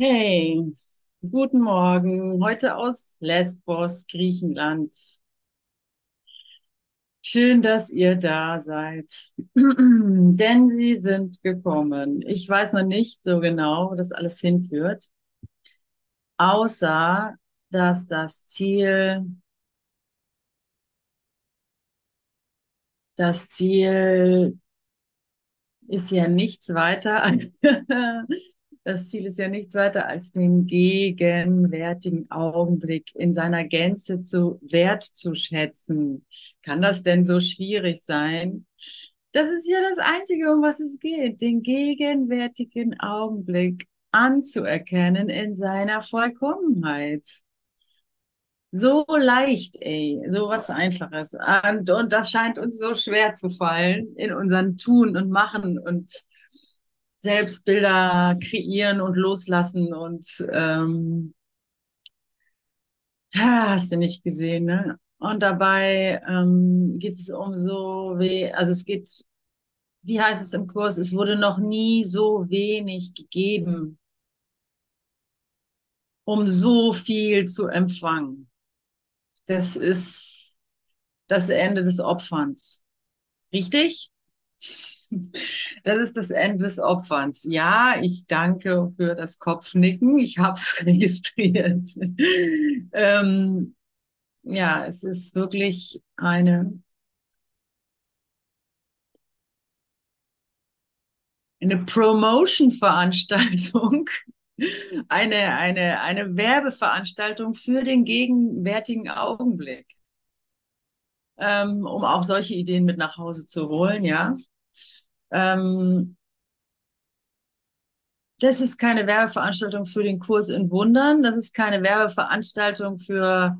Hey, guten Morgen. Heute aus Lesbos, Griechenland. Schön, dass ihr da seid. Denn sie sind gekommen. Ich weiß noch nicht so genau, wo das alles hinführt, außer dass das Ziel, das Ziel ist ja nichts weiter Das Ziel ist ja nichts weiter als den gegenwärtigen Augenblick in seiner Gänze zu wertzuschätzen. Kann das denn so schwierig sein? Das ist ja das Einzige, um was es geht, den gegenwärtigen Augenblick anzuerkennen in seiner Vollkommenheit. So leicht, ey, so was Einfaches. Und, und das scheint uns so schwer zu fallen in unseren Tun und Machen und selbst Bilder kreieren und loslassen und ähm, hast du nicht gesehen, ne? Und dabei ähm, geht es um so weh, also es geht, wie heißt es im Kurs, es wurde noch nie so wenig gegeben, um so viel zu empfangen. Das ist das Ende des Opferns. Richtig? Das ist das Ende des Opferns. Ja, ich danke für das Kopfnicken. Ich habe es registriert. ähm, ja, es ist wirklich eine, eine Promotion-Veranstaltung, eine, eine, eine Werbeveranstaltung für den gegenwärtigen Augenblick, ähm, um auch solche Ideen mit nach Hause zu holen, ja. Ähm, das ist keine Werbeveranstaltung für den Kurs in Wundern. Das ist keine Werbeveranstaltung für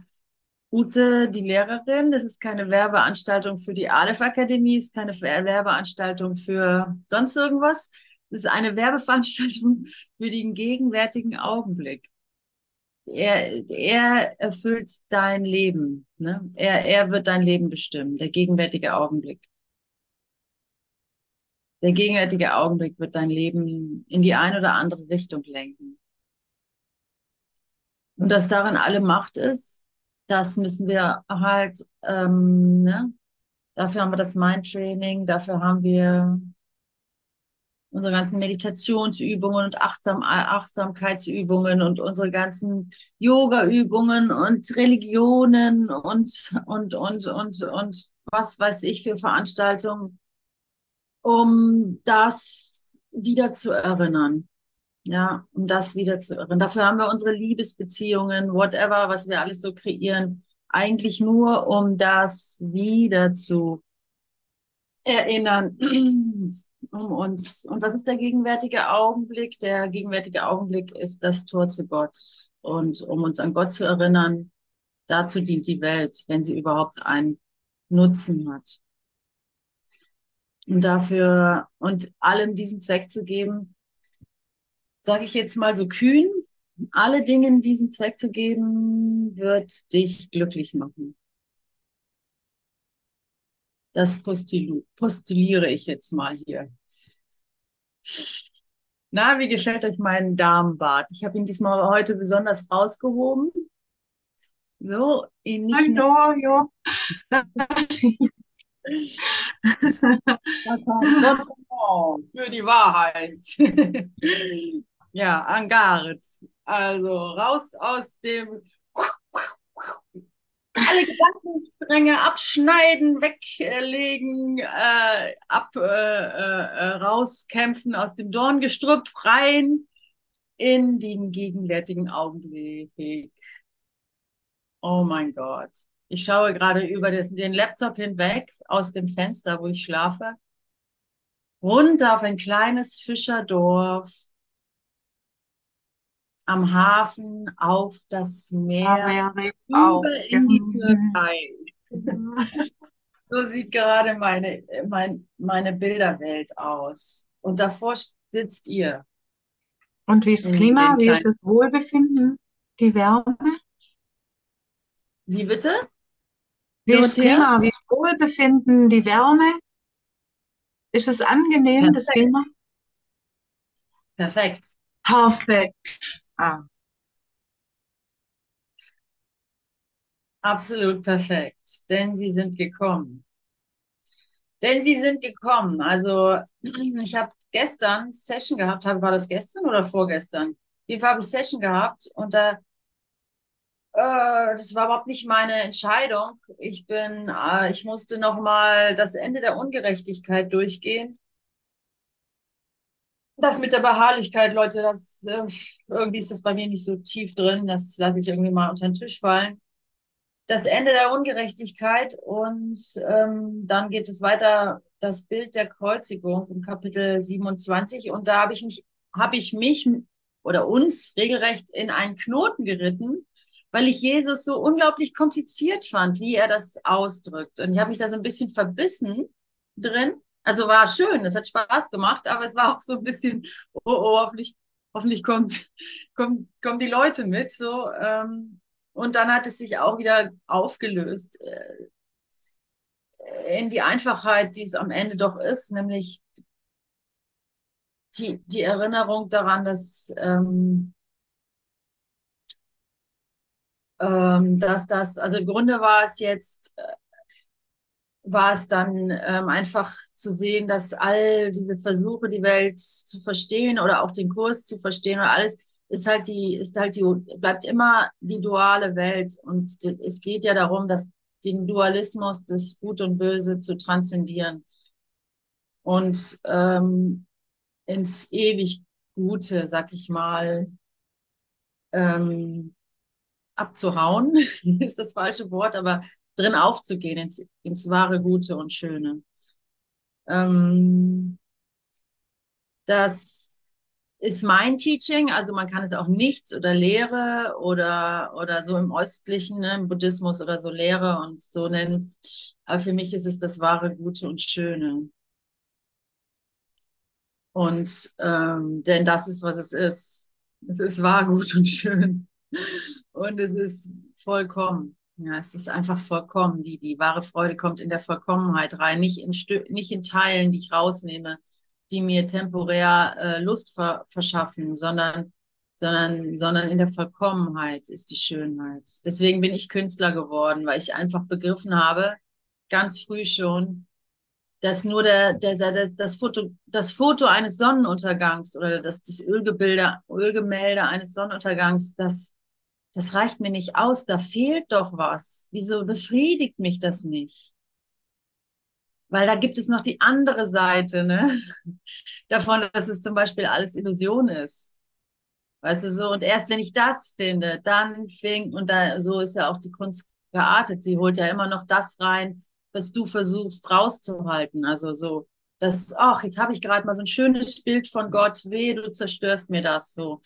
Ute, die Lehrerin. Das ist keine Werbeanstaltung für die Aleph Akademie. Das ist keine Werbeanstaltung für sonst irgendwas. Das ist eine Werbeveranstaltung für den gegenwärtigen Augenblick. Er, er erfüllt dein Leben. Ne? Er, er wird dein Leben bestimmen, der gegenwärtige Augenblick der gegenwärtige Augenblick wird dein Leben in die eine oder andere Richtung lenken. Und dass darin alle Macht ist, das müssen wir halt, ähm, ne? dafür haben wir das Mindtraining, dafür haben wir unsere ganzen Meditationsübungen und Achtsam Achtsamkeitsübungen und unsere ganzen Yoga-Übungen und Religionen und, und, und, und, und was weiß ich für Veranstaltungen um das wieder zu erinnern. Ja, um das wieder zu erinnern. Dafür haben wir unsere Liebesbeziehungen, whatever, was wir alles so kreieren, eigentlich nur, um das wieder zu erinnern, um uns. Und was ist der gegenwärtige Augenblick? Der gegenwärtige Augenblick ist das Tor zu Gott. Und um uns an Gott zu erinnern, dazu dient die Welt, wenn sie überhaupt einen Nutzen hat und dafür und allem diesen Zweck zu geben, sage ich jetzt mal so kühn, alle Dingen diesen Zweck zu geben, wird dich glücklich machen. Das postuliere ich jetzt mal hier. Na, wie gefällt euch mein Damenbart? Ich habe ihn diesmal heute besonders rausgehoben. So, ihn nicht Hallo, ja. Für die Wahrheit. ja, Angaritz. Also raus aus dem alle Gedankenstränge abschneiden, weglegen, äh, ab, äh, äh, rauskämpfen aus dem Dorngestrüpp rein in den gegenwärtigen Augenblick. Oh mein Gott. Ich schaue gerade über den Laptop hinweg aus dem Fenster, wo ich schlafe, runter auf ein kleines Fischerdorf am Hafen auf das Meer, über in die Türkei. so sieht gerade meine, mein, meine Bilderwelt aus. Und davor sitzt ihr. Und wie ist das Klima? Wie ist das Wohlbefinden? Die Wärme? Wie bitte? Wie ist das Klima? Wie Wohlbefinden, die Wärme? Ist es angenehm, Perfekt. das Klima? Perfekt. Perfekt. Ah. Absolut perfekt, denn sie sind gekommen. Denn sie sind gekommen. Also ich habe gestern Session gehabt, war das gestern oder vorgestern? Wie habe ich Session gehabt und da äh, das war überhaupt nicht meine Entscheidung. Ich bin, äh, ich musste noch mal das Ende der Ungerechtigkeit durchgehen. Das mit der Beharrlichkeit, Leute, das äh, irgendwie ist das bei mir nicht so tief drin. Das lasse ich irgendwie mal unter den Tisch fallen. Das Ende der Ungerechtigkeit und ähm, dann geht es weiter. Das Bild der Kreuzigung im Kapitel 27 und da habe ich mich, habe ich mich oder uns regelrecht in einen Knoten geritten weil ich Jesus so unglaublich kompliziert fand, wie er das ausdrückt. Und ich habe mich da so ein bisschen verbissen drin. Also war schön, es hat Spaß gemacht, aber es war auch so ein bisschen, oh, oh hoffentlich, hoffentlich kommt, kommt, kommen die Leute mit. So, ähm, und dann hat es sich auch wieder aufgelöst äh, in die Einfachheit, die es am Ende doch ist, nämlich die, die Erinnerung daran, dass ähm, ähm, dass das, also im Grunde war es jetzt, äh, war es dann ähm, einfach zu sehen, dass all diese Versuche, die Welt zu verstehen oder auch den Kurs zu verstehen oder alles, ist halt die, ist halt die, bleibt immer die duale Welt. Und es geht ja darum, dass den Dualismus des Gut und Böse zu transzendieren und ähm, ins ewig Gute, sag ich mal, ähm, abzuhauen, ist das falsche Wort, aber drin aufzugehen ins, ins wahre Gute und Schöne. Ähm, das ist mein Teaching, also man kann es auch nichts oder Lehre oder, oder so im Östlichen, ne, im Buddhismus oder so Lehre und so nennen. Aber für mich ist es das wahre Gute und Schöne. Und ähm, denn das ist, was es ist. Es ist wahr, gut und schön. Und es ist vollkommen. Ja, es ist einfach vollkommen. Die, die wahre Freude kommt in der Vollkommenheit rein, nicht in, Stö nicht in Teilen, die ich rausnehme, die mir temporär äh, Lust ver verschaffen, sondern, sondern, sondern in der Vollkommenheit ist die Schönheit. Deswegen bin ich Künstler geworden, weil ich einfach begriffen habe, ganz früh schon, dass nur der, der, der, das, Foto, das Foto eines Sonnenuntergangs oder das, das Ölgebilde, Ölgemälde eines Sonnenuntergangs, das das reicht mir nicht aus, da fehlt doch was. Wieso befriedigt mich das nicht? Weil da gibt es noch die andere Seite, ne? Davon, dass es zum Beispiel alles Illusion ist. Weißt du so? Und erst wenn ich das finde, dann fing, und da, so ist ja auch die Kunst geartet. Sie holt ja immer noch das rein, was du versuchst rauszuhalten. Also so, das, ach, jetzt habe ich gerade mal so ein schönes Bild von Gott, weh, du zerstörst mir das so.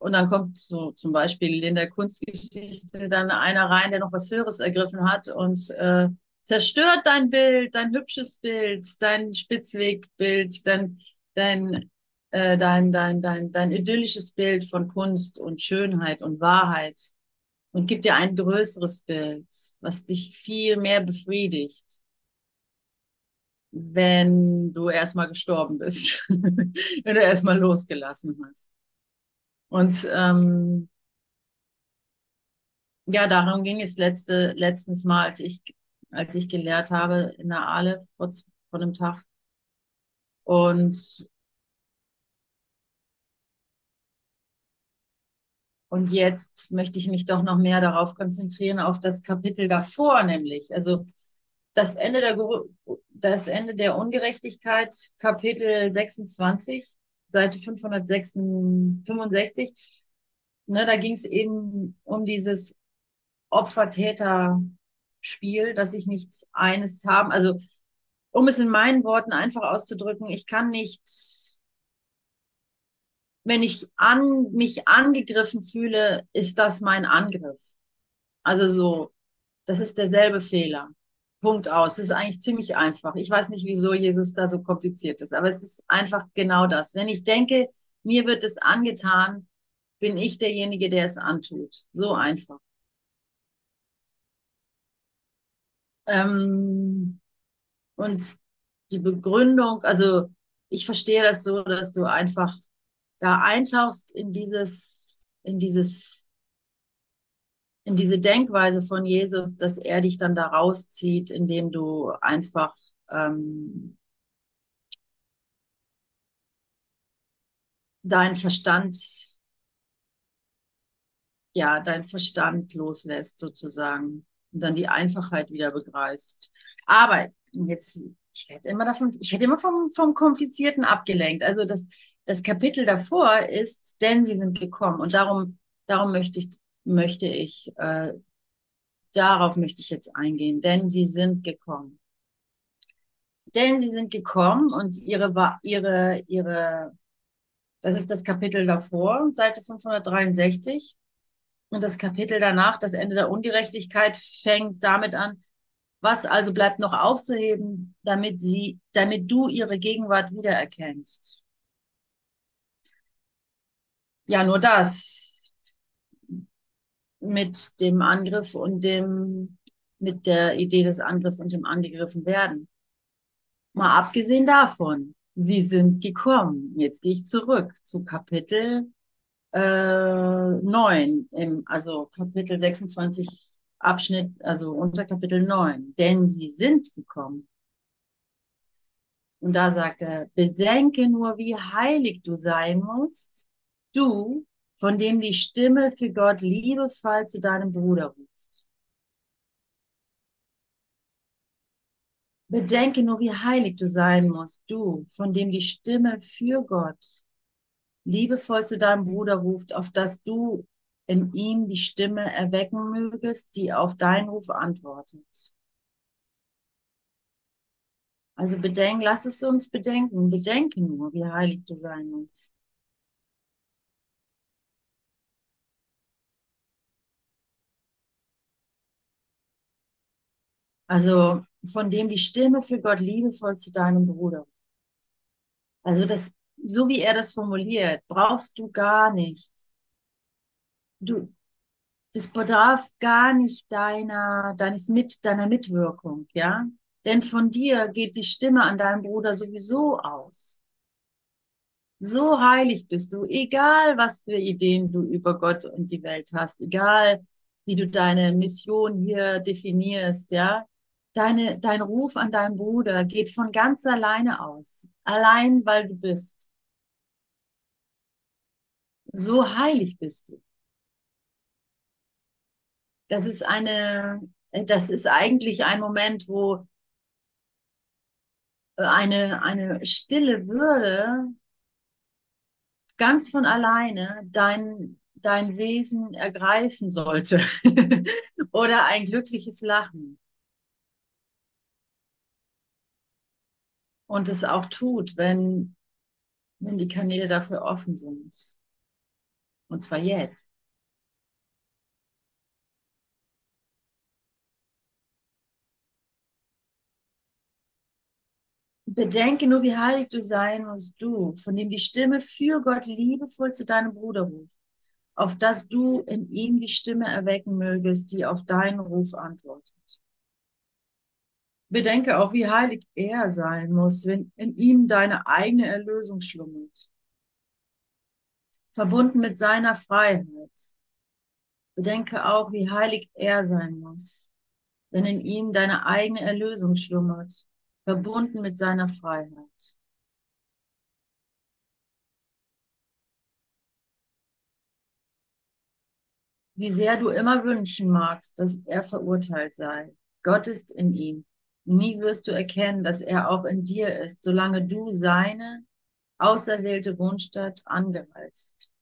Und dann kommt so zum Beispiel in der Kunstgeschichte dann einer rein, der noch was Höheres ergriffen hat und äh, zerstört dein Bild, dein hübsches Bild, dein Spitzwegbild, dein, dein, äh, dein, dein, dein, dein idyllisches Bild von Kunst und Schönheit und Wahrheit und gibt dir ein größeres Bild, was dich viel mehr befriedigt, wenn du erstmal gestorben bist, wenn du erstmal losgelassen hast. Und ähm, ja, darum ging es letzte, letztens mal, als ich, als ich gelehrt habe in der Aleph vor, vor einem Tag. Und, und jetzt möchte ich mich doch noch mehr darauf konzentrieren, auf das Kapitel davor, nämlich. Also das Ende der, das Ende der Ungerechtigkeit, Kapitel 26 Seite 565. Ne, da ging es eben um dieses Opfer-Täter-Spiel, dass ich nicht eines haben. Also, um es in meinen Worten einfach auszudrücken, ich kann nicht, wenn ich an, mich angegriffen fühle, ist das mein Angriff. Also so, das ist derselbe Fehler. Punkt aus. Es ist eigentlich ziemlich einfach. Ich weiß nicht, wieso Jesus da so kompliziert ist, aber es ist einfach genau das. Wenn ich denke, mir wird es angetan, bin ich derjenige, der es antut. So einfach. Ähm, und die Begründung, also ich verstehe das so, dass du einfach da eintauchst in dieses, in dieses, in diese Denkweise von Jesus, dass er dich dann da rauszieht, indem du einfach ähm, deinen Verstand, ja, deinen Verstand loslässt sozusagen und dann die Einfachheit wieder begreifst. Aber jetzt, ich werde immer davon, ich werde immer vom, vom Komplizierten abgelenkt. Also das, das Kapitel davor ist, denn sie sind gekommen und darum, darum möchte ich, möchte ich, äh, darauf möchte ich jetzt eingehen, denn sie sind gekommen. Denn sie sind gekommen und ihre, ihre, ihre das ist das Kapitel davor, Seite 563. Und das Kapitel danach, das Ende der Ungerechtigkeit, fängt damit an, was also bleibt noch aufzuheben, damit sie, damit du ihre Gegenwart wiedererkennst? Ja, nur das. Mit dem Angriff und dem, mit der Idee des Angriffs und dem angegriffen werden. Mal abgesehen davon, Sie sind gekommen. Jetzt gehe ich zurück zu Kapitel äh, 9, im, also Kapitel 26 Abschnitt, also unter Kapitel 9. Denn sie sind gekommen. Und da sagt er, bedenke nur, wie heilig du sein musst, du, von dem die Stimme für Gott liebevoll zu deinem Bruder ruft. Bedenke nur, wie heilig du sein musst, du, von dem die Stimme für Gott liebevoll zu deinem Bruder ruft, auf dass du in ihm die Stimme erwecken mögest, die auf deinen Ruf antwortet. Also bedenken, lass es uns bedenken, bedenke nur, wie heilig du sein musst. Also von dem die Stimme für Gott liebevoll zu deinem Bruder. Also das, so wie er das formuliert, brauchst du gar nichts. Du, das bedarf gar nicht deiner, deines Mit, deiner Mitwirkung, ja? Denn von dir geht die Stimme an deinem Bruder sowieso aus. So heilig bist du, egal was für Ideen du über Gott und die Welt hast, egal wie du deine Mission hier definierst, ja? Deine, dein Ruf an deinen Bruder geht von ganz alleine aus. Allein, weil du bist. So heilig bist du. Das ist eine, das ist eigentlich ein Moment, wo eine, eine stille Würde ganz von alleine dein, dein Wesen ergreifen sollte. Oder ein glückliches Lachen. Und es auch tut, wenn, wenn die Kanäle dafür offen sind. Und zwar jetzt. Bedenke nur, wie heilig du sein musst, du, von dem die Stimme für Gott liebevoll zu deinem Bruder ruft, auf dass du in ihm die Stimme erwecken mögest, die auf deinen Ruf antwortet. Bedenke auch, wie heilig er sein muss, wenn in ihm deine eigene Erlösung schlummert. Verbunden mit seiner Freiheit. Bedenke auch, wie heilig er sein muss, wenn in ihm deine eigene Erlösung schlummert, verbunden mit seiner Freiheit. Wie sehr du immer wünschen magst, dass er verurteilt sei. Gott ist in ihm Nie wirst du erkennen, dass er auch in dir ist, solange du seine auserwählte Wohnstadt angreifst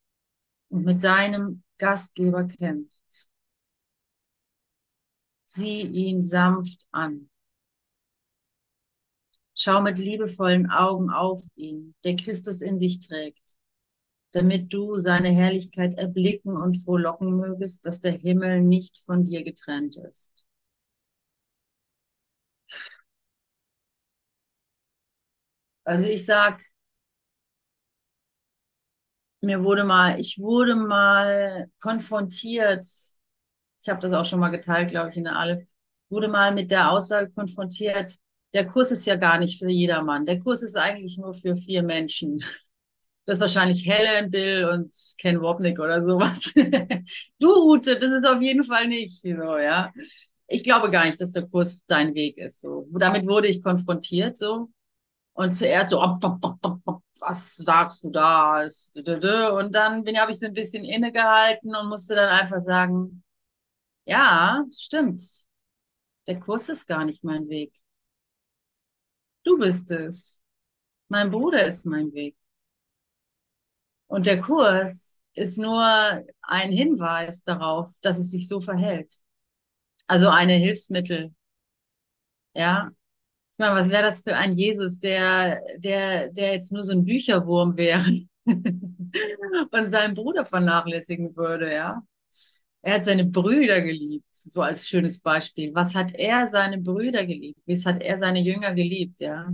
und mit seinem Gastgeber kämpfst. Sieh ihn sanft an. Schau mit liebevollen Augen auf ihn, der Christus in sich trägt, damit du seine Herrlichkeit erblicken und frohlocken mögest, dass der Himmel nicht von dir getrennt ist. Also ich sag, mir wurde mal, ich wurde mal konfrontiert, ich habe das auch schon mal geteilt, glaube ich, in der Alle, wurde mal mit der Aussage konfrontiert, der Kurs ist ja gar nicht für jedermann. Der Kurs ist eigentlich nur für vier Menschen. Du hast wahrscheinlich Helen, Bill und Ken Wopnick oder sowas. du, Ute, bist es auf jeden Fall nicht. So, ja. Ich glaube gar nicht, dass der Kurs dein Weg ist. So. Damit wurde ich konfrontiert. So. Und zuerst so, was sagst du da? Und dann habe ich so ein bisschen innegehalten und musste dann einfach sagen, ja, stimmt. Der Kurs ist gar nicht mein Weg. Du bist es. Mein Bruder ist mein Weg. Und der Kurs ist nur ein Hinweis darauf, dass es sich so verhält. Also eine Hilfsmittel. Ja. Ich meine, was wäre das für ein Jesus, der, der, der jetzt nur so ein Bücherwurm wäre und seinen Bruder vernachlässigen würde, ja? Er hat seine Brüder geliebt, so als schönes Beispiel. Was hat er seine Brüder geliebt? Wie hat er seine Jünger geliebt, ja?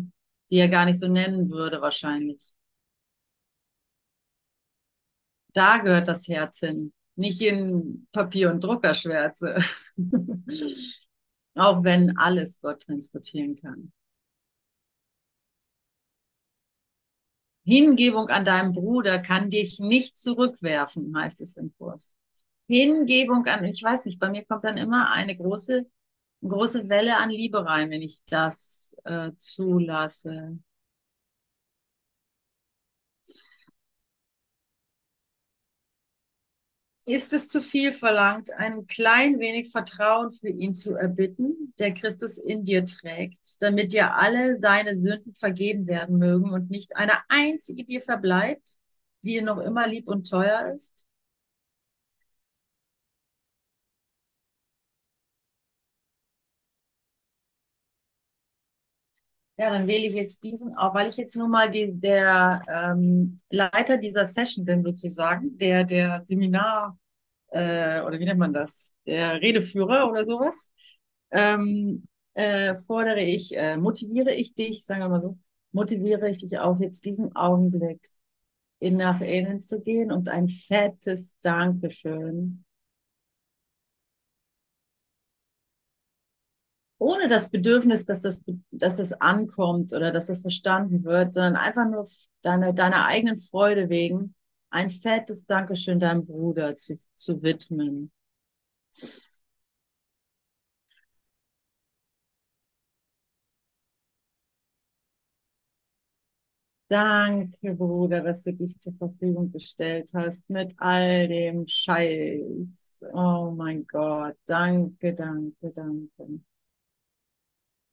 Die er gar nicht so nennen würde, wahrscheinlich. Da gehört das Herz hin, nicht in Papier- und Druckerschwärze. Auch wenn alles Gott transportieren kann. Hingebung an deinem Bruder kann dich nicht zurückwerfen, heißt es im Kurs. Hingebung an, ich weiß nicht, bei mir kommt dann immer eine große, große Welle an Liebe rein, wenn ich das äh, zulasse. Ist es zu viel verlangt, ein klein wenig Vertrauen für ihn zu erbitten, der Christus in dir trägt, damit dir alle deine Sünden vergeben werden mögen und nicht eine einzige dir verbleibt, die dir noch immer lieb und teuer ist? Ja, dann wähle ich jetzt diesen auch, weil ich jetzt nun mal die, der ähm, Leiter dieser Session bin, sozusagen, der, der Seminar, äh, oder wie nennt man das, der Redeführer oder sowas, ähm, äh, fordere ich, äh, motiviere ich dich, sagen wir mal so, motiviere ich dich auf, jetzt diesen Augenblick in nach innen zu gehen und ein fettes Dankeschön ohne das Bedürfnis, dass das, dass das ankommt oder dass das verstanden wird, sondern einfach nur deine, deiner eigenen Freude wegen ein fettes Dankeschön deinem Bruder zu, zu widmen. Danke, Bruder, dass du dich zur Verfügung gestellt hast mit all dem Scheiß. Oh mein Gott, danke, danke, danke.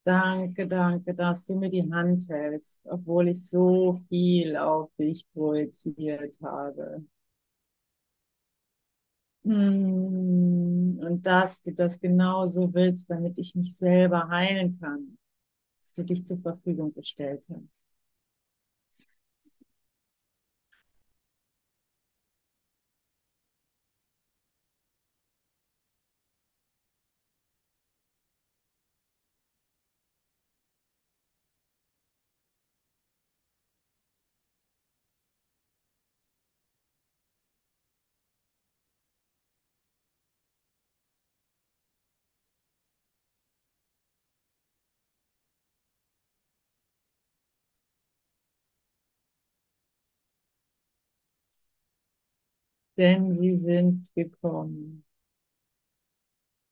Danke, danke, dass du mir die Hand hältst, obwohl ich so viel auf dich projiziert habe. Hm, und dass du das genauso willst, damit ich mich selber heilen kann, dass du dich zur Verfügung gestellt hast. Denn sie sind gekommen.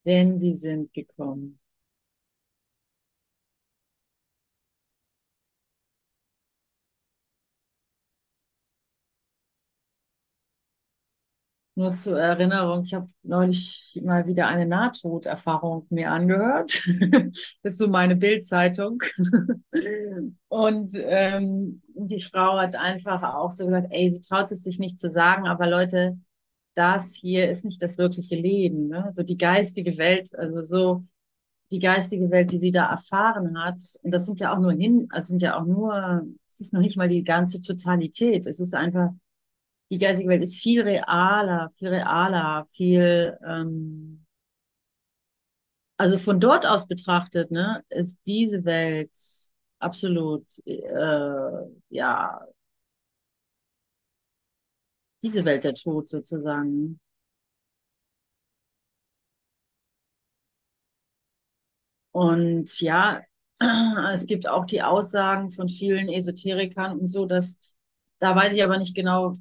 Denn sie sind gekommen. Nur zur Erinnerung, ich habe neulich mal wieder eine Nahtoderfahrung mir angehört. das ist so meine Bildzeitung. Und ähm, die Frau hat einfach auch so gesagt, ey, sie traut es sich nicht zu sagen, aber Leute, das hier ist nicht das wirkliche Leben. Ne? So die geistige Welt, also so die geistige Welt, die sie da erfahren hat. Und das sind ja auch nur hin, also sind ja auch nur, es ist noch nicht mal die ganze Totalität. Es ist einfach die geistige Welt ist viel realer, viel realer, viel, ähm, also von dort aus betrachtet, ne, ist diese Welt absolut, äh, ja, diese Welt der Tod sozusagen. Und ja, es gibt auch die Aussagen von vielen Esoterikern und so, dass Da weiß ich aber nicht genau,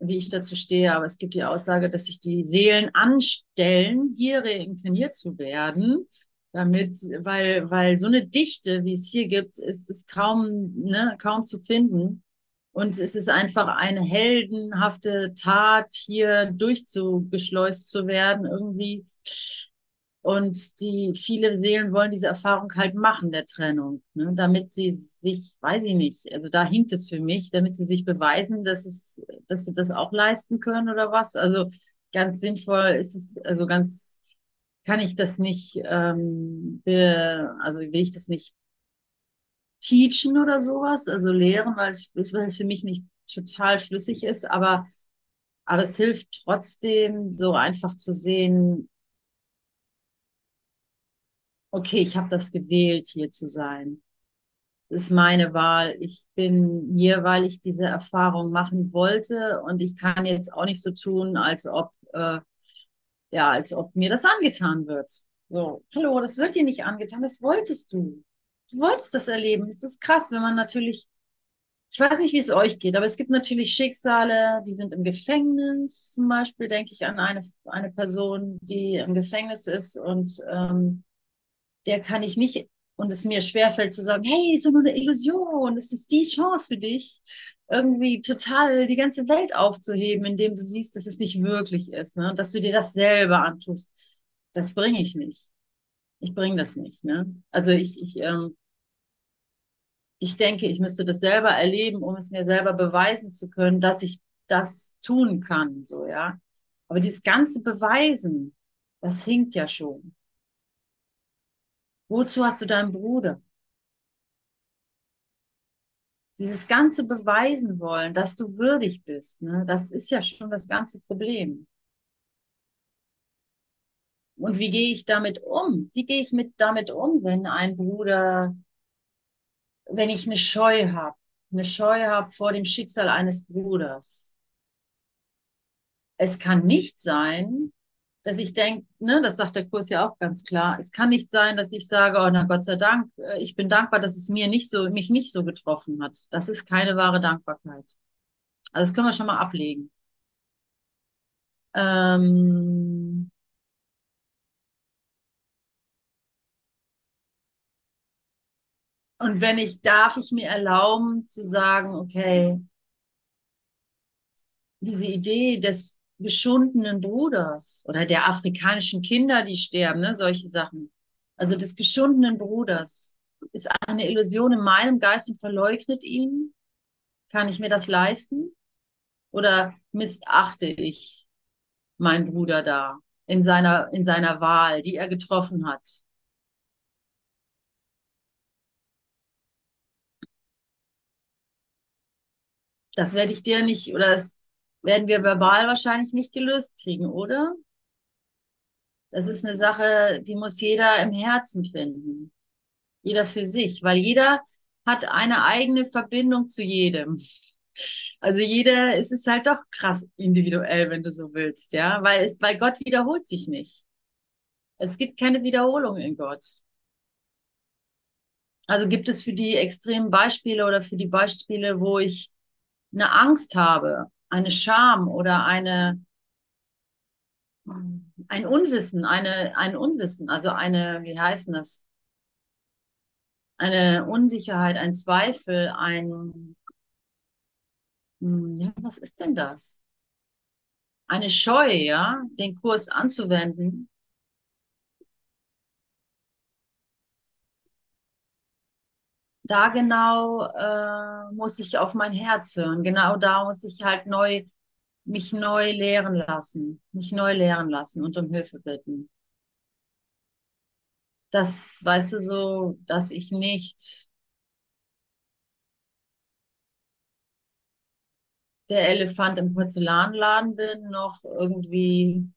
wie ich dazu stehe, aber es gibt die Aussage, dass sich die Seelen anstellen, hier reinkarniert zu werden, damit, weil, weil so eine Dichte, wie es hier gibt, ist es kaum, ne, kaum zu finden. Und es ist einfach eine heldenhafte Tat, hier durchzugeschleust zu werden, irgendwie. Und die viele Seelen wollen diese Erfahrung halt machen, der Trennung, ne? damit sie sich, weiß ich nicht, also da hinkt es für mich, damit sie sich beweisen, dass es, dass sie das auch leisten können oder was. Also ganz sinnvoll ist es, also ganz kann ich das nicht, ähm, be, also will ich das nicht teachen oder sowas, also lehren, weil es, weil es für mich nicht total schlüssig ist, aber, aber es hilft trotzdem, so einfach zu sehen, okay, ich habe das gewählt, hier zu sein. Das ist meine Wahl. Ich bin hier, weil ich diese Erfahrung machen wollte und ich kann jetzt auch nicht so tun, als ob, äh, ja, als ob mir das angetan wird. So, hallo, das wird dir nicht angetan, das wolltest du. Du wolltest das erleben. Es ist krass, wenn man natürlich, ich weiß nicht, wie es euch geht, aber es gibt natürlich Schicksale, die sind im Gefängnis. Zum Beispiel denke ich an eine, eine Person, die im Gefängnis ist und ähm, der kann ich nicht und es mir schwerfällt zu sagen, hey, doch nur eine Illusion, es ist die Chance für dich, irgendwie total die ganze Welt aufzuheben, indem du siehst, dass es nicht wirklich ist, ne? dass du dir das selber antust. Das bringe ich nicht. Ich bringe das nicht. Ne? Also ich, ich, ähm, ich denke, ich müsste das selber erleben, um es mir selber beweisen zu können, dass ich das tun kann, so, ja. Aber dieses ganze Beweisen, das hinkt ja schon. Wozu hast du deinen Bruder? Dieses ganze Beweisen wollen, dass du würdig bist, ne, das ist ja schon das ganze Problem. Und wie gehe ich damit um? Wie gehe ich mit damit um, wenn ein Bruder, wenn ich eine Scheu habe, eine Scheu habe vor dem Schicksal eines Bruders? Es kann nicht sein, dass ich denke, ne, das sagt der Kurs ja auch ganz klar, es kann nicht sein, dass ich sage, oh na Gott sei Dank, äh, ich bin dankbar, dass es mir nicht so, mich nicht so getroffen hat. Das ist keine wahre Dankbarkeit. Also das können wir schon mal ablegen. Ähm, und wenn ich, darf ich mir erlauben zu sagen, okay, diese Idee des geschundenen Bruders oder der afrikanischen Kinder, die sterben, ne, solche Sachen. Also des geschundenen Bruders ist eine Illusion in meinem Geist und verleugnet ihn. Kann ich mir das leisten? Oder missachte ich meinen Bruder da in seiner, in seiner Wahl, die er getroffen hat? Das werde ich dir nicht, oder das werden wir verbal wahrscheinlich nicht gelöst kriegen, oder? Das ist eine Sache, die muss jeder im Herzen finden. Jeder für sich, weil jeder hat eine eigene Verbindung zu jedem. Also jeder, es ist halt doch krass individuell, wenn du so willst, ja, weil es, weil Gott wiederholt sich nicht. Es gibt keine Wiederholung in Gott. Also gibt es für die extremen Beispiele oder für die Beispiele, wo ich eine Angst habe, eine Scham oder eine, ein Unwissen, eine, ein Unwissen, also eine, wie heißt das? Eine Unsicherheit, ein Zweifel, ein, hm, ja, was ist denn das? Eine Scheu, ja, den Kurs anzuwenden. Da genau äh, muss ich auf mein Herz hören. Genau da muss ich halt neu mich neu lehren lassen, mich neu lehren lassen und um Hilfe bitten. Das, weißt du so, dass ich nicht der Elefant im Porzellanladen bin, noch irgendwie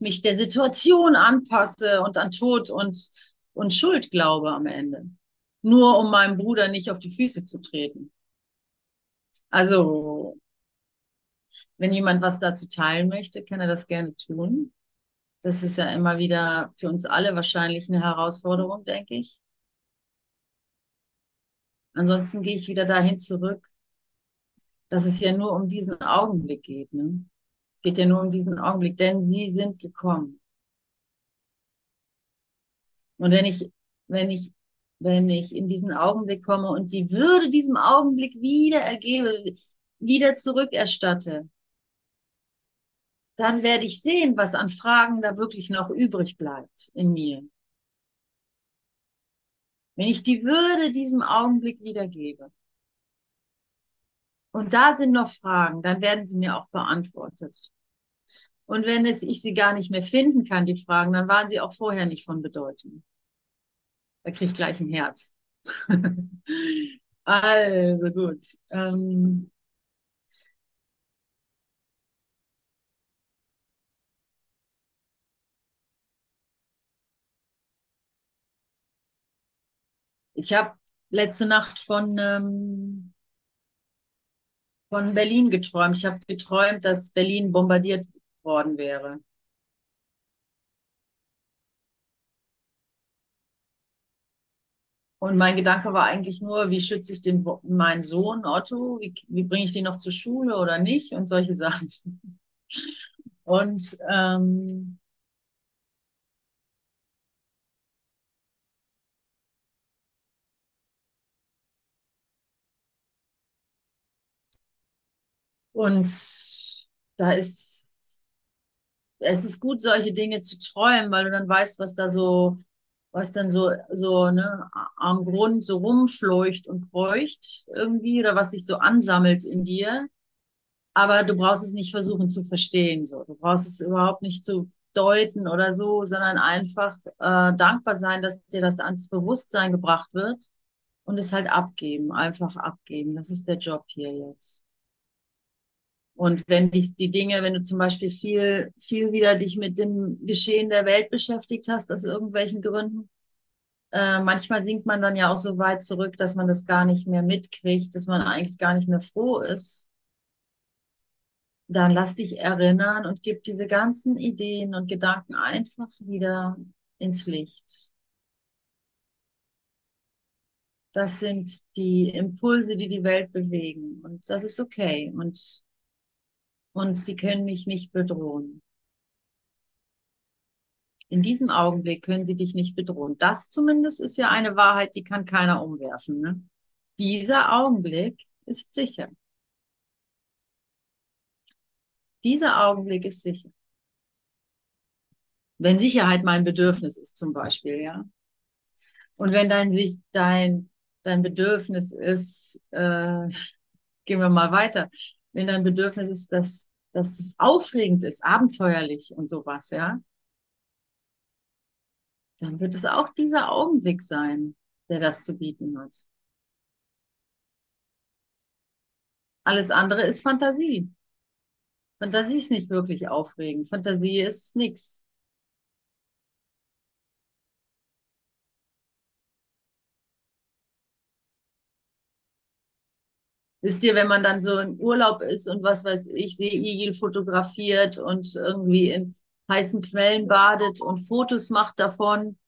mich der Situation anpasse und an Tod und, und Schuld glaube am Ende. Nur um meinem Bruder nicht auf die Füße zu treten. Also, wenn jemand was dazu teilen möchte, kann er das gerne tun. Das ist ja immer wieder für uns alle wahrscheinlich eine Herausforderung, denke ich. Ansonsten gehe ich wieder dahin zurück, dass es ja nur um diesen Augenblick geht. Ne? Es geht ja nur um diesen Augenblick, denn sie sind gekommen. Und wenn ich, wenn ich, wenn ich in diesen Augenblick komme und die Würde diesem Augenblick wieder ergebe, wieder zurückerstatte, dann werde ich sehen, was an Fragen da wirklich noch übrig bleibt in mir. Wenn ich die Würde diesem Augenblick wiedergebe. Und da sind noch Fragen, dann werden sie mir auch beantwortet. Und wenn es ich sie gar nicht mehr finden kann, die Fragen, dann waren sie auch vorher nicht von Bedeutung. Er kriegt gleich ein Herz. also gut. Ähm, Ich habe letzte Nacht von, ähm, von Berlin geträumt. Ich habe geträumt, dass Berlin bombardiert worden wäre. Und mein Gedanke war eigentlich nur, wie schütze ich den, meinen Sohn Otto? Wie, wie bringe ich den noch zur Schule oder nicht? Und solche Sachen. Und ähm, Und da ist, es ist gut, solche Dinge zu träumen, weil du dann weißt, was da so, was dann so, so, ne, am Grund so rumfleucht und kreucht irgendwie oder was sich so ansammelt in dir. Aber du brauchst es nicht versuchen zu verstehen, so. Du brauchst es überhaupt nicht zu deuten oder so, sondern einfach äh, dankbar sein, dass dir das ans Bewusstsein gebracht wird und es halt abgeben, einfach abgeben. Das ist der Job hier jetzt. Und wenn dich die Dinge, wenn du zum Beispiel viel, viel wieder dich mit dem Geschehen der Welt beschäftigt hast, aus irgendwelchen Gründen, äh, manchmal sinkt man dann ja auch so weit zurück, dass man das gar nicht mehr mitkriegt, dass man eigentlich gar nicht mehr froh ist. Dann lass dich erinnern und gib diese ganzen Ideen und Gedanken einfach wieder ins Licht. Das sind die Impulse, die die Welt bewegen. Und das ist okay. Und und sie können mich nicht bedrohen. In diesem Augenblick können sie dich nicht bedrohen. Das zumindest ist ja eine Wahrheit, die kann keiner umwerfen. Ne? Dieser Augenblick ist sicher. Dieser Augenblick ist sicher. Wenn Sicherheit mein Bedürfnis ist zum Beispiel, ja. Und wenn dein, dein, dein Bedürfnis ist, äh, gehen wir mal weiter, wenn dein Bedürfnis ist, dass, dass es aufregend ist, abenteuerlich und sowas, ja, dann wird es auch dieser Augenblick sein, der das zu bieten hat. Alles andere ist Fantasie. Fantasie ist nicht wirklich aufregend. Fantasie ist nichts. Wisst ihr, wenn man dann so im Urlaub ist und was weiß ich, Seeigel fotografiert und irgendwie in heißen Quellen badet und Fotos macht davon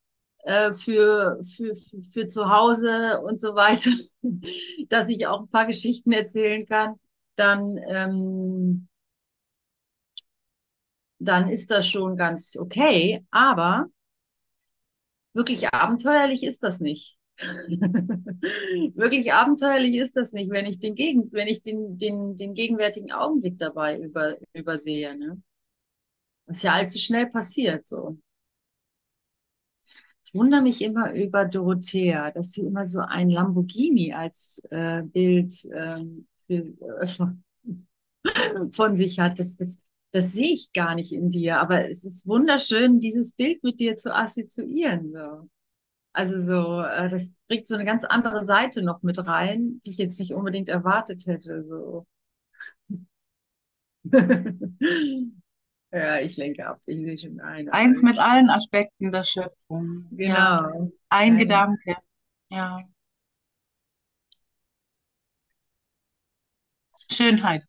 äh, für, für, für, für zu Hause und so weiter, dass ich auch ein paar Geschichten erzählen kann, dann, ähm, dann ist das schon ganz okay. Aber wirklich abenteuerlich ist das nicht. Wirklich abenteuerlich ist das nicht, wenn ich den, Gegen wenn ich den, den, den gegenwärtigen Augenblick dabei über, übersehe. Ne? Was ja allzu schnell passiert. So. Ich wundere mich immer über Dorothea, dass sie immer so ein Lamborghini als äh, Bild ähm, für, äh, von sich hat. Das, das, das sehe ich gar nicht in dir, aber es ist wunderschön, dieses Bild mit dir zu assoziieren. So. Also so, äh, das bringt so eine ganz andere Seite noch mit rein, die ich jetzt nicht unbedingt erwartet hätte. So. ja, ich lenke ab. Ich sehe schon ein. Eins mit allen Aspekten der Schöpfung. Genau. Ja. Ein, ein Gedanke. Ja. Schönheit.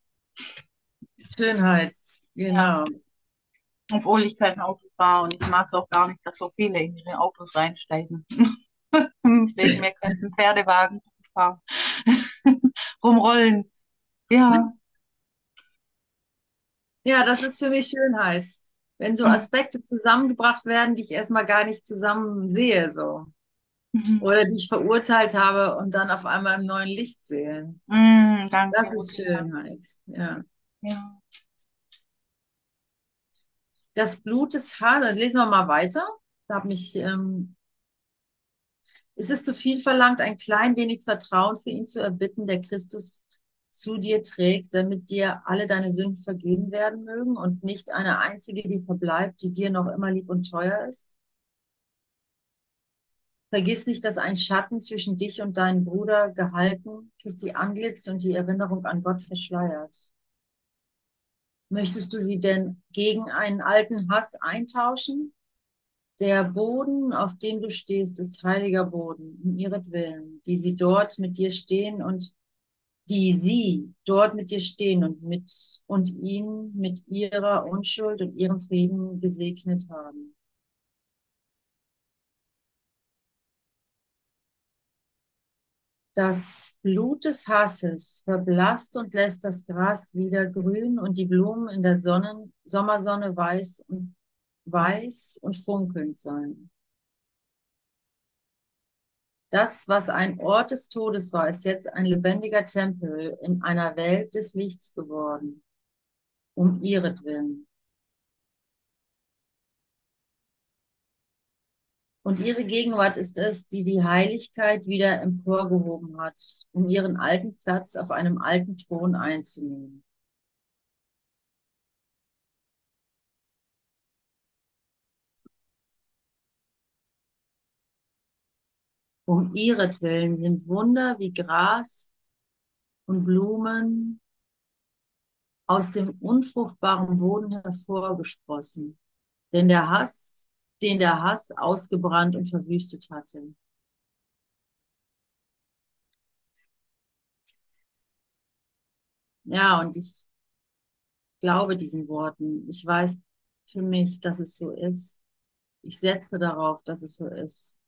Schönheit, genau. Ja. Obwohl ich kein Fahre und ich mag es auch gar nicht, dass so viele in ihre Autos reinsteigen. Wegen mir könnten Pferdewagen fahren, rumrollen. Ja. Ja, das ist für mich Schönheit. Wenn so Aspekte zusammengebracht werden, die ich erstmal gar nicht zusammen sehe, so. Mhm. Oder die ich verurteilt habe und dann auf einmal im neuen Licht sehe. Mhm, danke. Das ist Schönheit, ja. Ja. Das Blut des Haares, lesen wir mal weiter. Da habe mich, ähm, ist es zu viel verlangt, ein klein wenig Vertrauen für ihn zu erbitten, der Christus zu dir trägt, damit dir alle deine Sünden vergeben werden mögen und nicht eine einzige, die verbleibt, die dir noch immer lieb und teuer ist? Vergiss nicht, dass ein Schatten zwischen dich und deinem Bruder gehalten, Christi Antlitz und die Erinnerung an Gott verschleiert. Möchtest du sie denn gegen einen alten Hass eintauschen? Der Boden, auf dem du stehst, ist heiliger Boden, um ihretwillen, die sie dort mit dir stehen und die sie dort mit dir stehen und mit und ihn mit ihrer Unschuld und ihrem Frieden gesegnet haben. Das Blut des Hasses verblasst und lässt das Gras wieder grün und die Blumen in der Sonne, Sommersonne weiß und weiß und funkelnd sein. Das, was ein Ort des Todes war, ist jetzt ein lebendiger Tempel in einer Welt des Lichts geworden, um ihretwillen. Und ihre Gegenwart ist es, die die Heiligkeit wieder emporgehoben hat, um ihren alten Platz auf einem alten Thron einzunehmen. Um ihretwillen sind Wunder wie Gras und Blumen aus dem unfruchtbaren Boden hervorgesprossen. Denn der Hass, den der Hass ausgebrannt und verwüstet hatte. Ja, und ich glaube diesen Worten. Ich weiß für mich, dass es so ist. Ich setze darauf, dass es so ist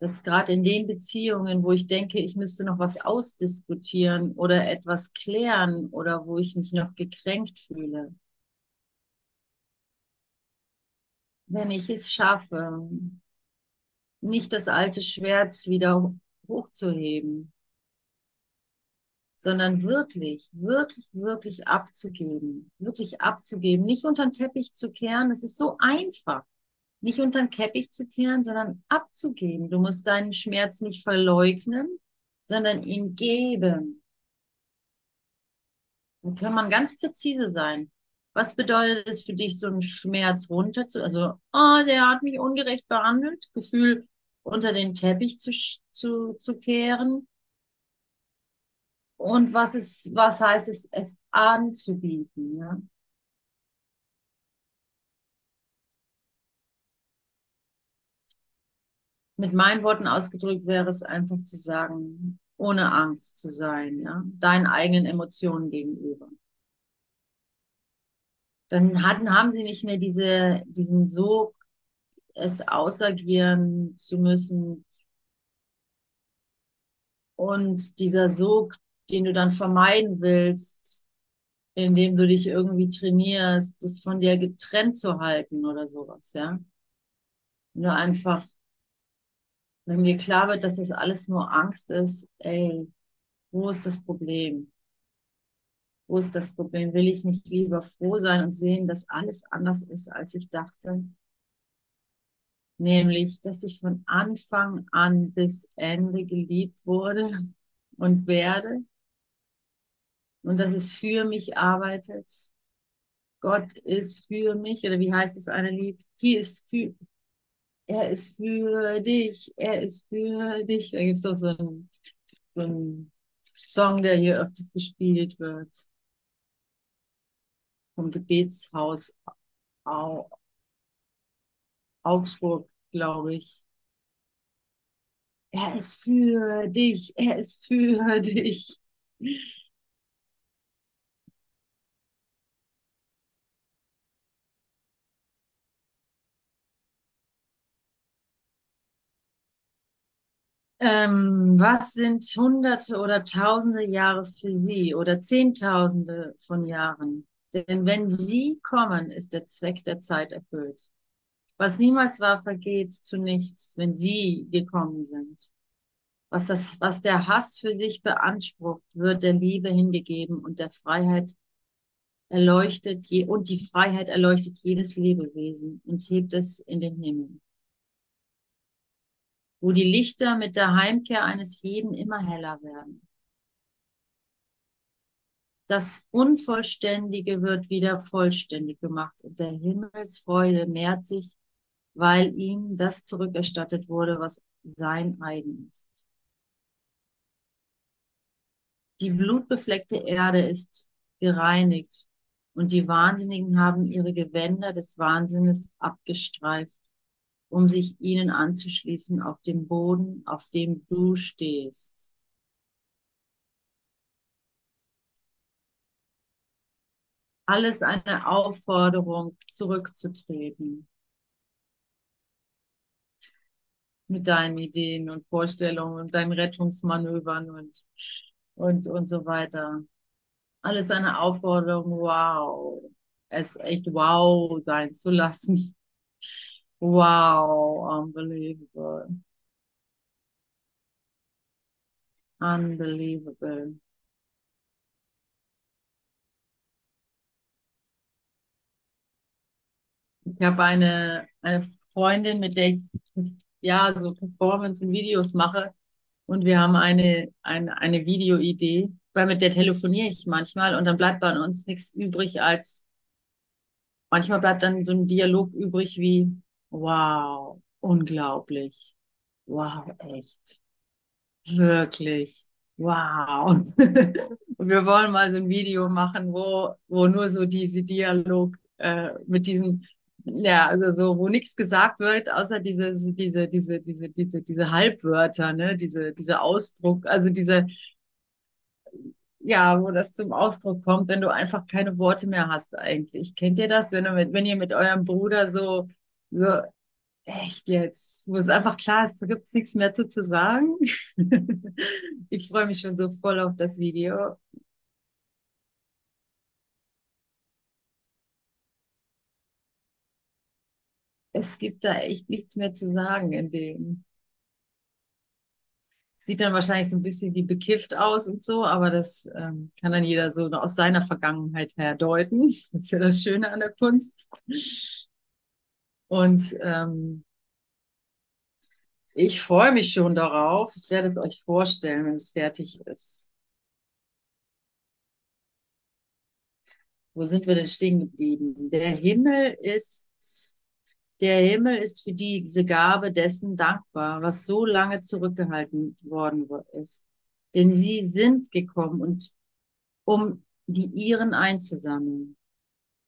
dass gerade in den Beziehungen, wo ich denke, ich müsste noch was ausdiskutieren oder etwas klären oder wo ich mich noch gekränkt fühle, wenn ich es schaffe, nicht das alte Schwert wieder hochzuheben, sondern wirklich, wirklich, wirklich abzugeben, wirklich abzugeben, nicht unter den Teppich zu kehren. Es ist so einfach nicht unter den Teppich zu kehren, sondern abzugeben. Du musst deinen Schmerz nicht verleugnen, sondern ihn geben. Dann kann man ganz präzise sein. Was bedeutet es für dich, so einen Schmerz runter zu, also, oh, der hat mich ungerecht behandelt, Gefühl unter den Teppich zu, zu, zu kehren? Und was ist, was heißt es, es anzubieten, ja? mit meinen Worten ausgedrückt wäre es einfach zu sagen, ohne Angst zu sein, ja, deinen eigenen Emotionen gegenüber. Dann hatten, haben sie nicht mehr diese, diesen Sog, es ausagieren zu müssen. Und dieser Sog, den du dann vermeiden willst, indem du dich irgendwie trainierst, das von dir getrennt zu halten oder sowas, ja. Du einfach wenn mir klar wird, dass das alles nur Angst ist, ey, wo ist das Problem? Wo ist das Problem? Will ich nicht lieber froh sein und sehen, dass alles anders ist, als ich dachte? Nämlich, dass ich von Anfang an bis Ende geliebt wurde und werde und dass es für mich arbeitet. Gott ist für mich, oder wie heißt das eine Lied? He ist für, er ist für dich, er ist für dich. Da gibt es doch so einen, so einen Song, der hier öfters gespielt wird. Vom Gebetshaus Au Augsburg, glaube ich. Er ist für dich, er ist für dich. Ähm, was sind Hunderte oder Tausende Jahre für Sie oder Zehntausende von Jahren? Denn wenn Sie kommen, ist der Zweck der Zeit erfüllt. Was niemals war, vergeht zu nichts, wenn Sie gekommen sind. Was, das, was der Hass für sich beansprucht, wird der Liebe hingegeben und der Freiheit erleuchtet je, und die Freiheit erleuchtet jedes Lebewesen und hebt es in den Himmel wo die Lichter mit der Heimkehr eines jeden immer heller werden. Das Unvollständige wird wieder vollständig gemacht und der Himmelsfreude mehrt sich, weil ihm das zurückerstattet wurde, was sein eigen ist. Die blutbefleckte Erde ist gereinigt und die Wahnsinnigen haben ihre Gewänder des Wahnsinnes abgestreift um sich ihnen anzuschließen auf dem Boden, auf dem du stehst. Alles eine Aufforderung, zurückzutreten mit deinen Ideen und Vorstellungen und deinen Rettungsmanövern und, und, und so weiter. Alles eine Aufforderung, wow, es echt wow sein zu lassen. Wow, unbelievable. Unbelievable. Ich habe eine, eine Freundin, mit der ich ja so Performance und Videos mache. Und wir haben eine, eine, eine Videoidee, weil mit der telefoniere ich manchmal und dann bleibt bei uns nichts übrig als, manchmal bleibt dann so ein Dialog übrig wie, Wow, unglaublich. Wow, echt. Wirklich. Wow. Und wir wollen mal so ein Video machen, wo, wo nur so diese Dialog äh, mit diesen, ja, also so, wo nichts gesagt wird, außer diese, diese, diese, diese, diese, diese Halbwörter, ne, diese, diese Ausdruck, also diese, ja, wo das zum Ausdruck kommt, wenn du einfach keine Worte mehr hast eigentlich. Kennt ihr das, wenn, wenn ihr mit eurem Bruder so so, echt jetzt, wo es einfach klar ist, da gibt es nichts mehr zu, zu sagen. ich freue mich schon so voll auf das Video. Es gibt da echt nichts mehr zu sagen in dem. Sieht dann wahrscheinlich so ein bisschen wie bekifft aus und so, aber das ähm, kann dann jeder so aus seiner Vergangenheit her deuten. Das ist ja das Schöne an der Kunst. Und ähm, ich freue mich schon darauf. Ich werde es euch vorstellen, wenn es fertig ist. Wo sind wir denn stehen geblieben? Der Himmel ist, der Himmel ist für diese Gabe dessen dankbar, was so lange zurückgehalten worden ist. Denn sie sind gekommen und um die ihren einzusammeln.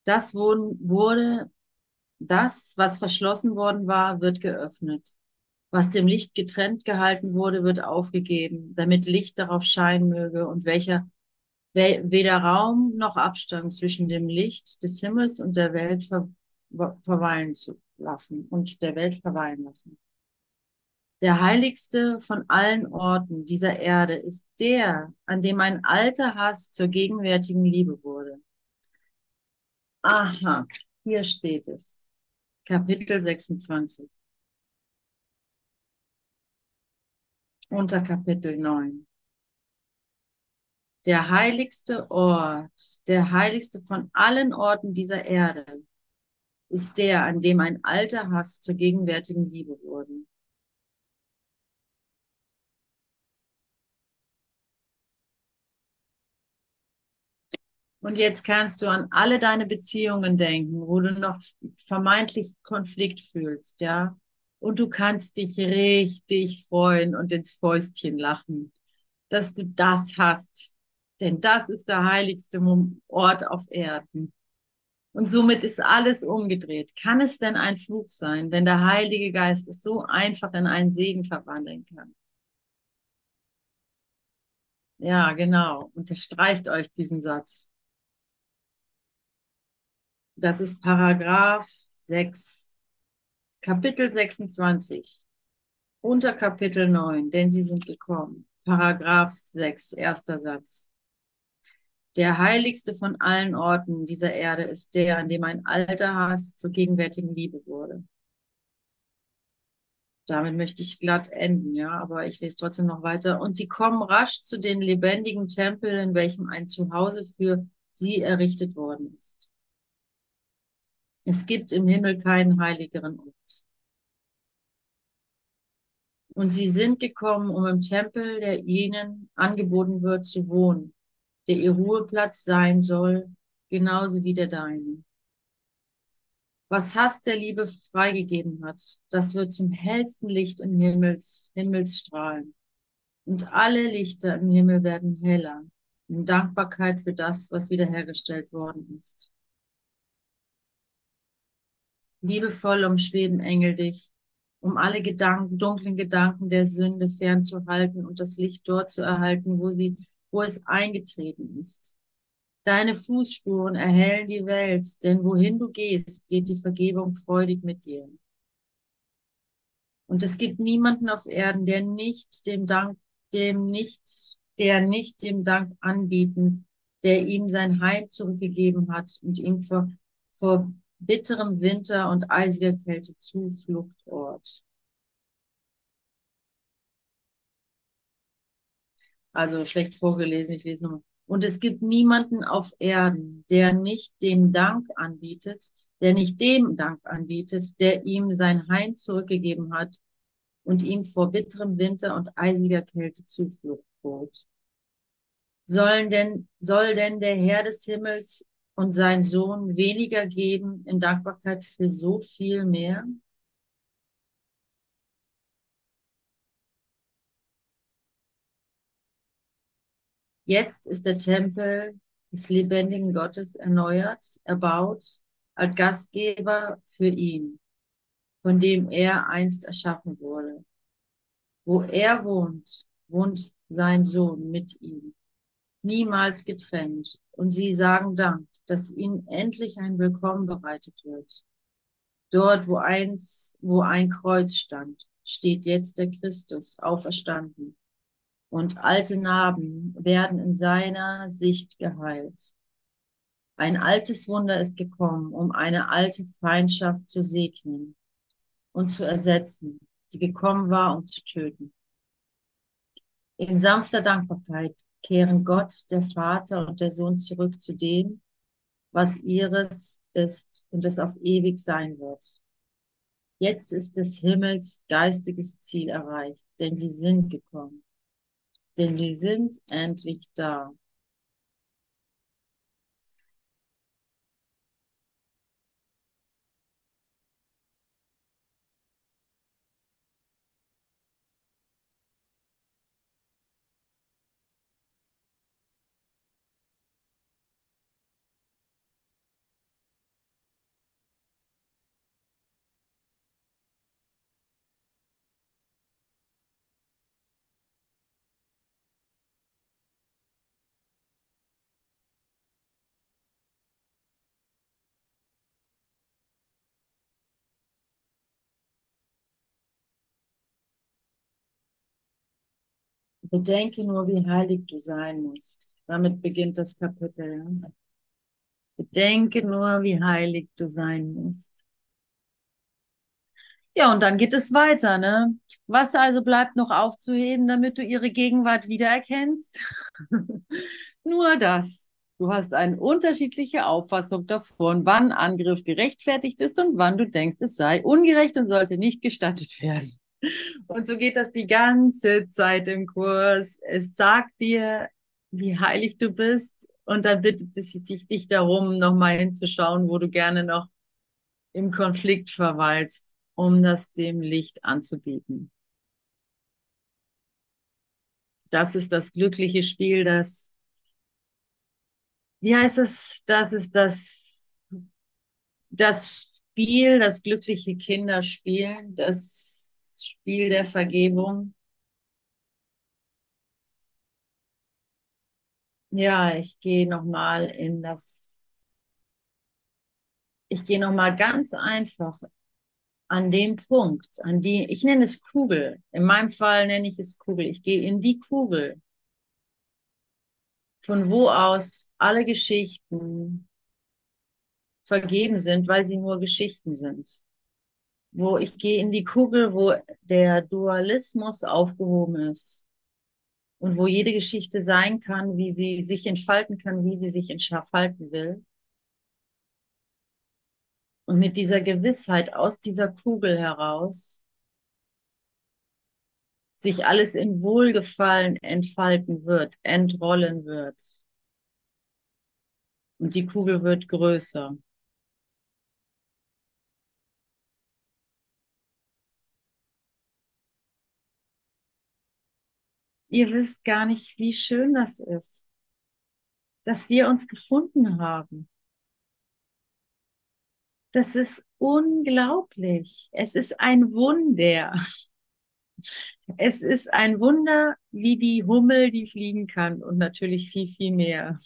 Das wurde das, was verschlossen worden war, wird geöffnet. Was dem Licht getrennt gehalten wurde, wird aufgegeben, damit Licht darauf scheinen möge und welcher weder Raum noch Abstand zwischen dem Licht des Himmels und der Welt ver verweilen zu lassen und der Welt verweilen lassen. Der heiligste von allen Orten dieser Erde ist der, an dem ein alter Hass zur gegenwärtigen Liebe wurde. Aha, hier steht es. Kapitel 26. Unter Kapitel 9. Der heiligste Ort, der heiligste von allen Orten dieser Erde, ist der, an dem ein alter Hass zur gegenwärtigen Liebe wurde. Und jetzt kannst du an alle deine Beziehungen denken, wo du noch vermeintlich Konflikt fühlst, ja. Und du kannst dich richtig freuen und ins Fäustchen lachen, dass du das hast. Denn das ist der heiligste Ort auf Erden. Und somit ist alles umgedreht. Kann es denn ein Fluch sein, wenn der Heilige Geist es so einfach in einen Segen verwandeln kann? Ja, genau. Unterstreicht euch diesen Satz. Das ist Paragraph 6, Kapitel 26. Unter Kapitel 9, denn sie sind gekommen. Paragraph 6, erster Satz. Der heiligste von allen Orten dieser Erde ist der, an dem ein alter Hass zur gegenwärtigen Liebe wurde. Damit möchte ich glatt enden, ja, aber ich lese trotzdem noch weiter. Und sie kommen rasch zu den lebendigen Tempel, in welchem ein Zuhause für sie errichtet worden ist. Es gibt im Himmel keinen heiligeren Ort. Und sie sind gekommen, um im Tempel, der ihnen angeboten wird, zu wohnen, der ihr Ruheplatz sein soll, genauso wie der deine. Was Hass der Liebe freigegeben hat, das wird zum hellsten Licht im Himmels, Himmelsstrahlen. Und alle Lichter im Himmel werden heller, in Dankbarkeit für das, was wiederhergestellt worden ist. Liebevoll umschweben Engel dich, um alle Gedanken, dunklen Gedanken der Sünde fernzuhalten und das Licht dort zu erhalten, wo sie, wo es eingetreten ist. Deine Fußspuren erhellen die Welt, denn wohin du gehst, geht die Vergebung freudig mit dir. Und es gibt niemanden auf Erden, der nicht dem Dank, dem nicht, der nicht dem Dank anbieten, der ihm sein Heim zurückgegeben hat und ihm vor, vor bitterem Winter und eisiger Kälte Zufluchtort. Also schlecht vorgelesen, ich lese nochmal. Und es gibt niemanden auf Erden, der nicht dem Dank anbietet, der nicht dem Dank anbietet, der ihm sein Heim zurückgegeben hat und ihm vor bitterem Winter und eisiger Kälte Zuflucht bot. Sollen denn, soll denn der Herr des Himmels und sein Sohn weniger geben in Dankbarkeit für so viel mehr? Jetzt ist der Tempel des lebendigen Gottes erneuert, erbaut, als Gastgeber für ihn, von dem er einst erschaffen wurde. Wo er wohnt, wohnt sein Sohn mit ihm, niemals getrennt. Und sie sagen Dank, dass ihnen endlich ein Willkommen bereitet wird. Dort, wo eins, wo ein Kreuz stand, steht jetzt der Christus auferstanden und alte Narben werden in seiner Sicht geheilt. Ein altes Wunder ist gekommen, um eine alte Feindschaft zu segnen und zu ersetzen, die gekommen war, um zu töten. In sanfter Dankbarkeit kehren Gott, der Vater und der Sohn zurück zu dem, was ihres ist und es auf ewig sein wird. Jetzt ist des Himmels geistiges Ziel erreicht, denn sie sind gekommen denn sie sind endlich da. Bedenke nur, wie heilig du sein musst. Damit beginnt das Kapitel. Bedenke nur, wie heilig du sein musst. Ja, und dann geht es weiter, ne? Was also bleibt noch aufzuheben, damit du ihre Gegenwart wiedererkennst? nur das. Du hast eine unterschiedliche Auffassung davon, wann Angriff gerechtfertigt ist und wann du denkst, es sei ungerecht und sollte nicht gestattet werden. Und so geht das die ganze Zeit im Kurs. Es sagt dir, wie heilig du bist. Und dann bittet es dich, dich darum, nochmal hinzuschauen, wo du gerne noch im Konflikt verweilst, um das dem Licht anzubieten. Das ist das glückliche Spiel, das, wie heißt es, das ist das, das Spiel, das glückliche Kinderspiel, das Spiel der Vergebung. Ja, ich gehe nochmal in das, ich gehe nochmal ganz einfach an dem Punkt, an die, ich nenne es Kugel. In meinem Fall nenne ich es Kugel. Ich gehe in die Kugel, von wo aus alle Geschichten vergeben sind, weil sie nur Geschichten sind. Wo ich gehe in die Kugel, wo der Dualismus aufgehoben ist und wo jede Geschichte sein kann, wie sie sich entfalten kann, wie sie sich entfalten will. Und mit dieser Gewissheit aus dieser Kugel heraus sich alles in Wohlgefallen entfalten wird, entrollen wird. Und die Kugel wird größer. Ihr wisst gar nicht, wie schön das ist, dass wir uns gefunden haben. Das ist unglaublich. Es ist ein Wunder. Es ist ein Wunder, wie die Hummel, die fliegen kann und natürlich viel, viel mehr.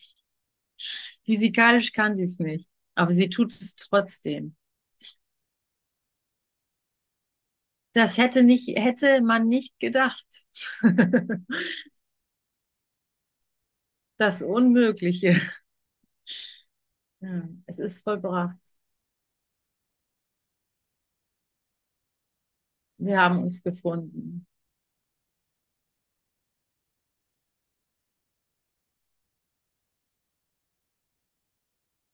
Physikalisch kann sie es nicht, aber sie tut es trotzdem. Das hätte nicht, hätte man nicht gedacht. Das Unmögliche. Ja, es ist vollbracht. Wir haben uns gefunden.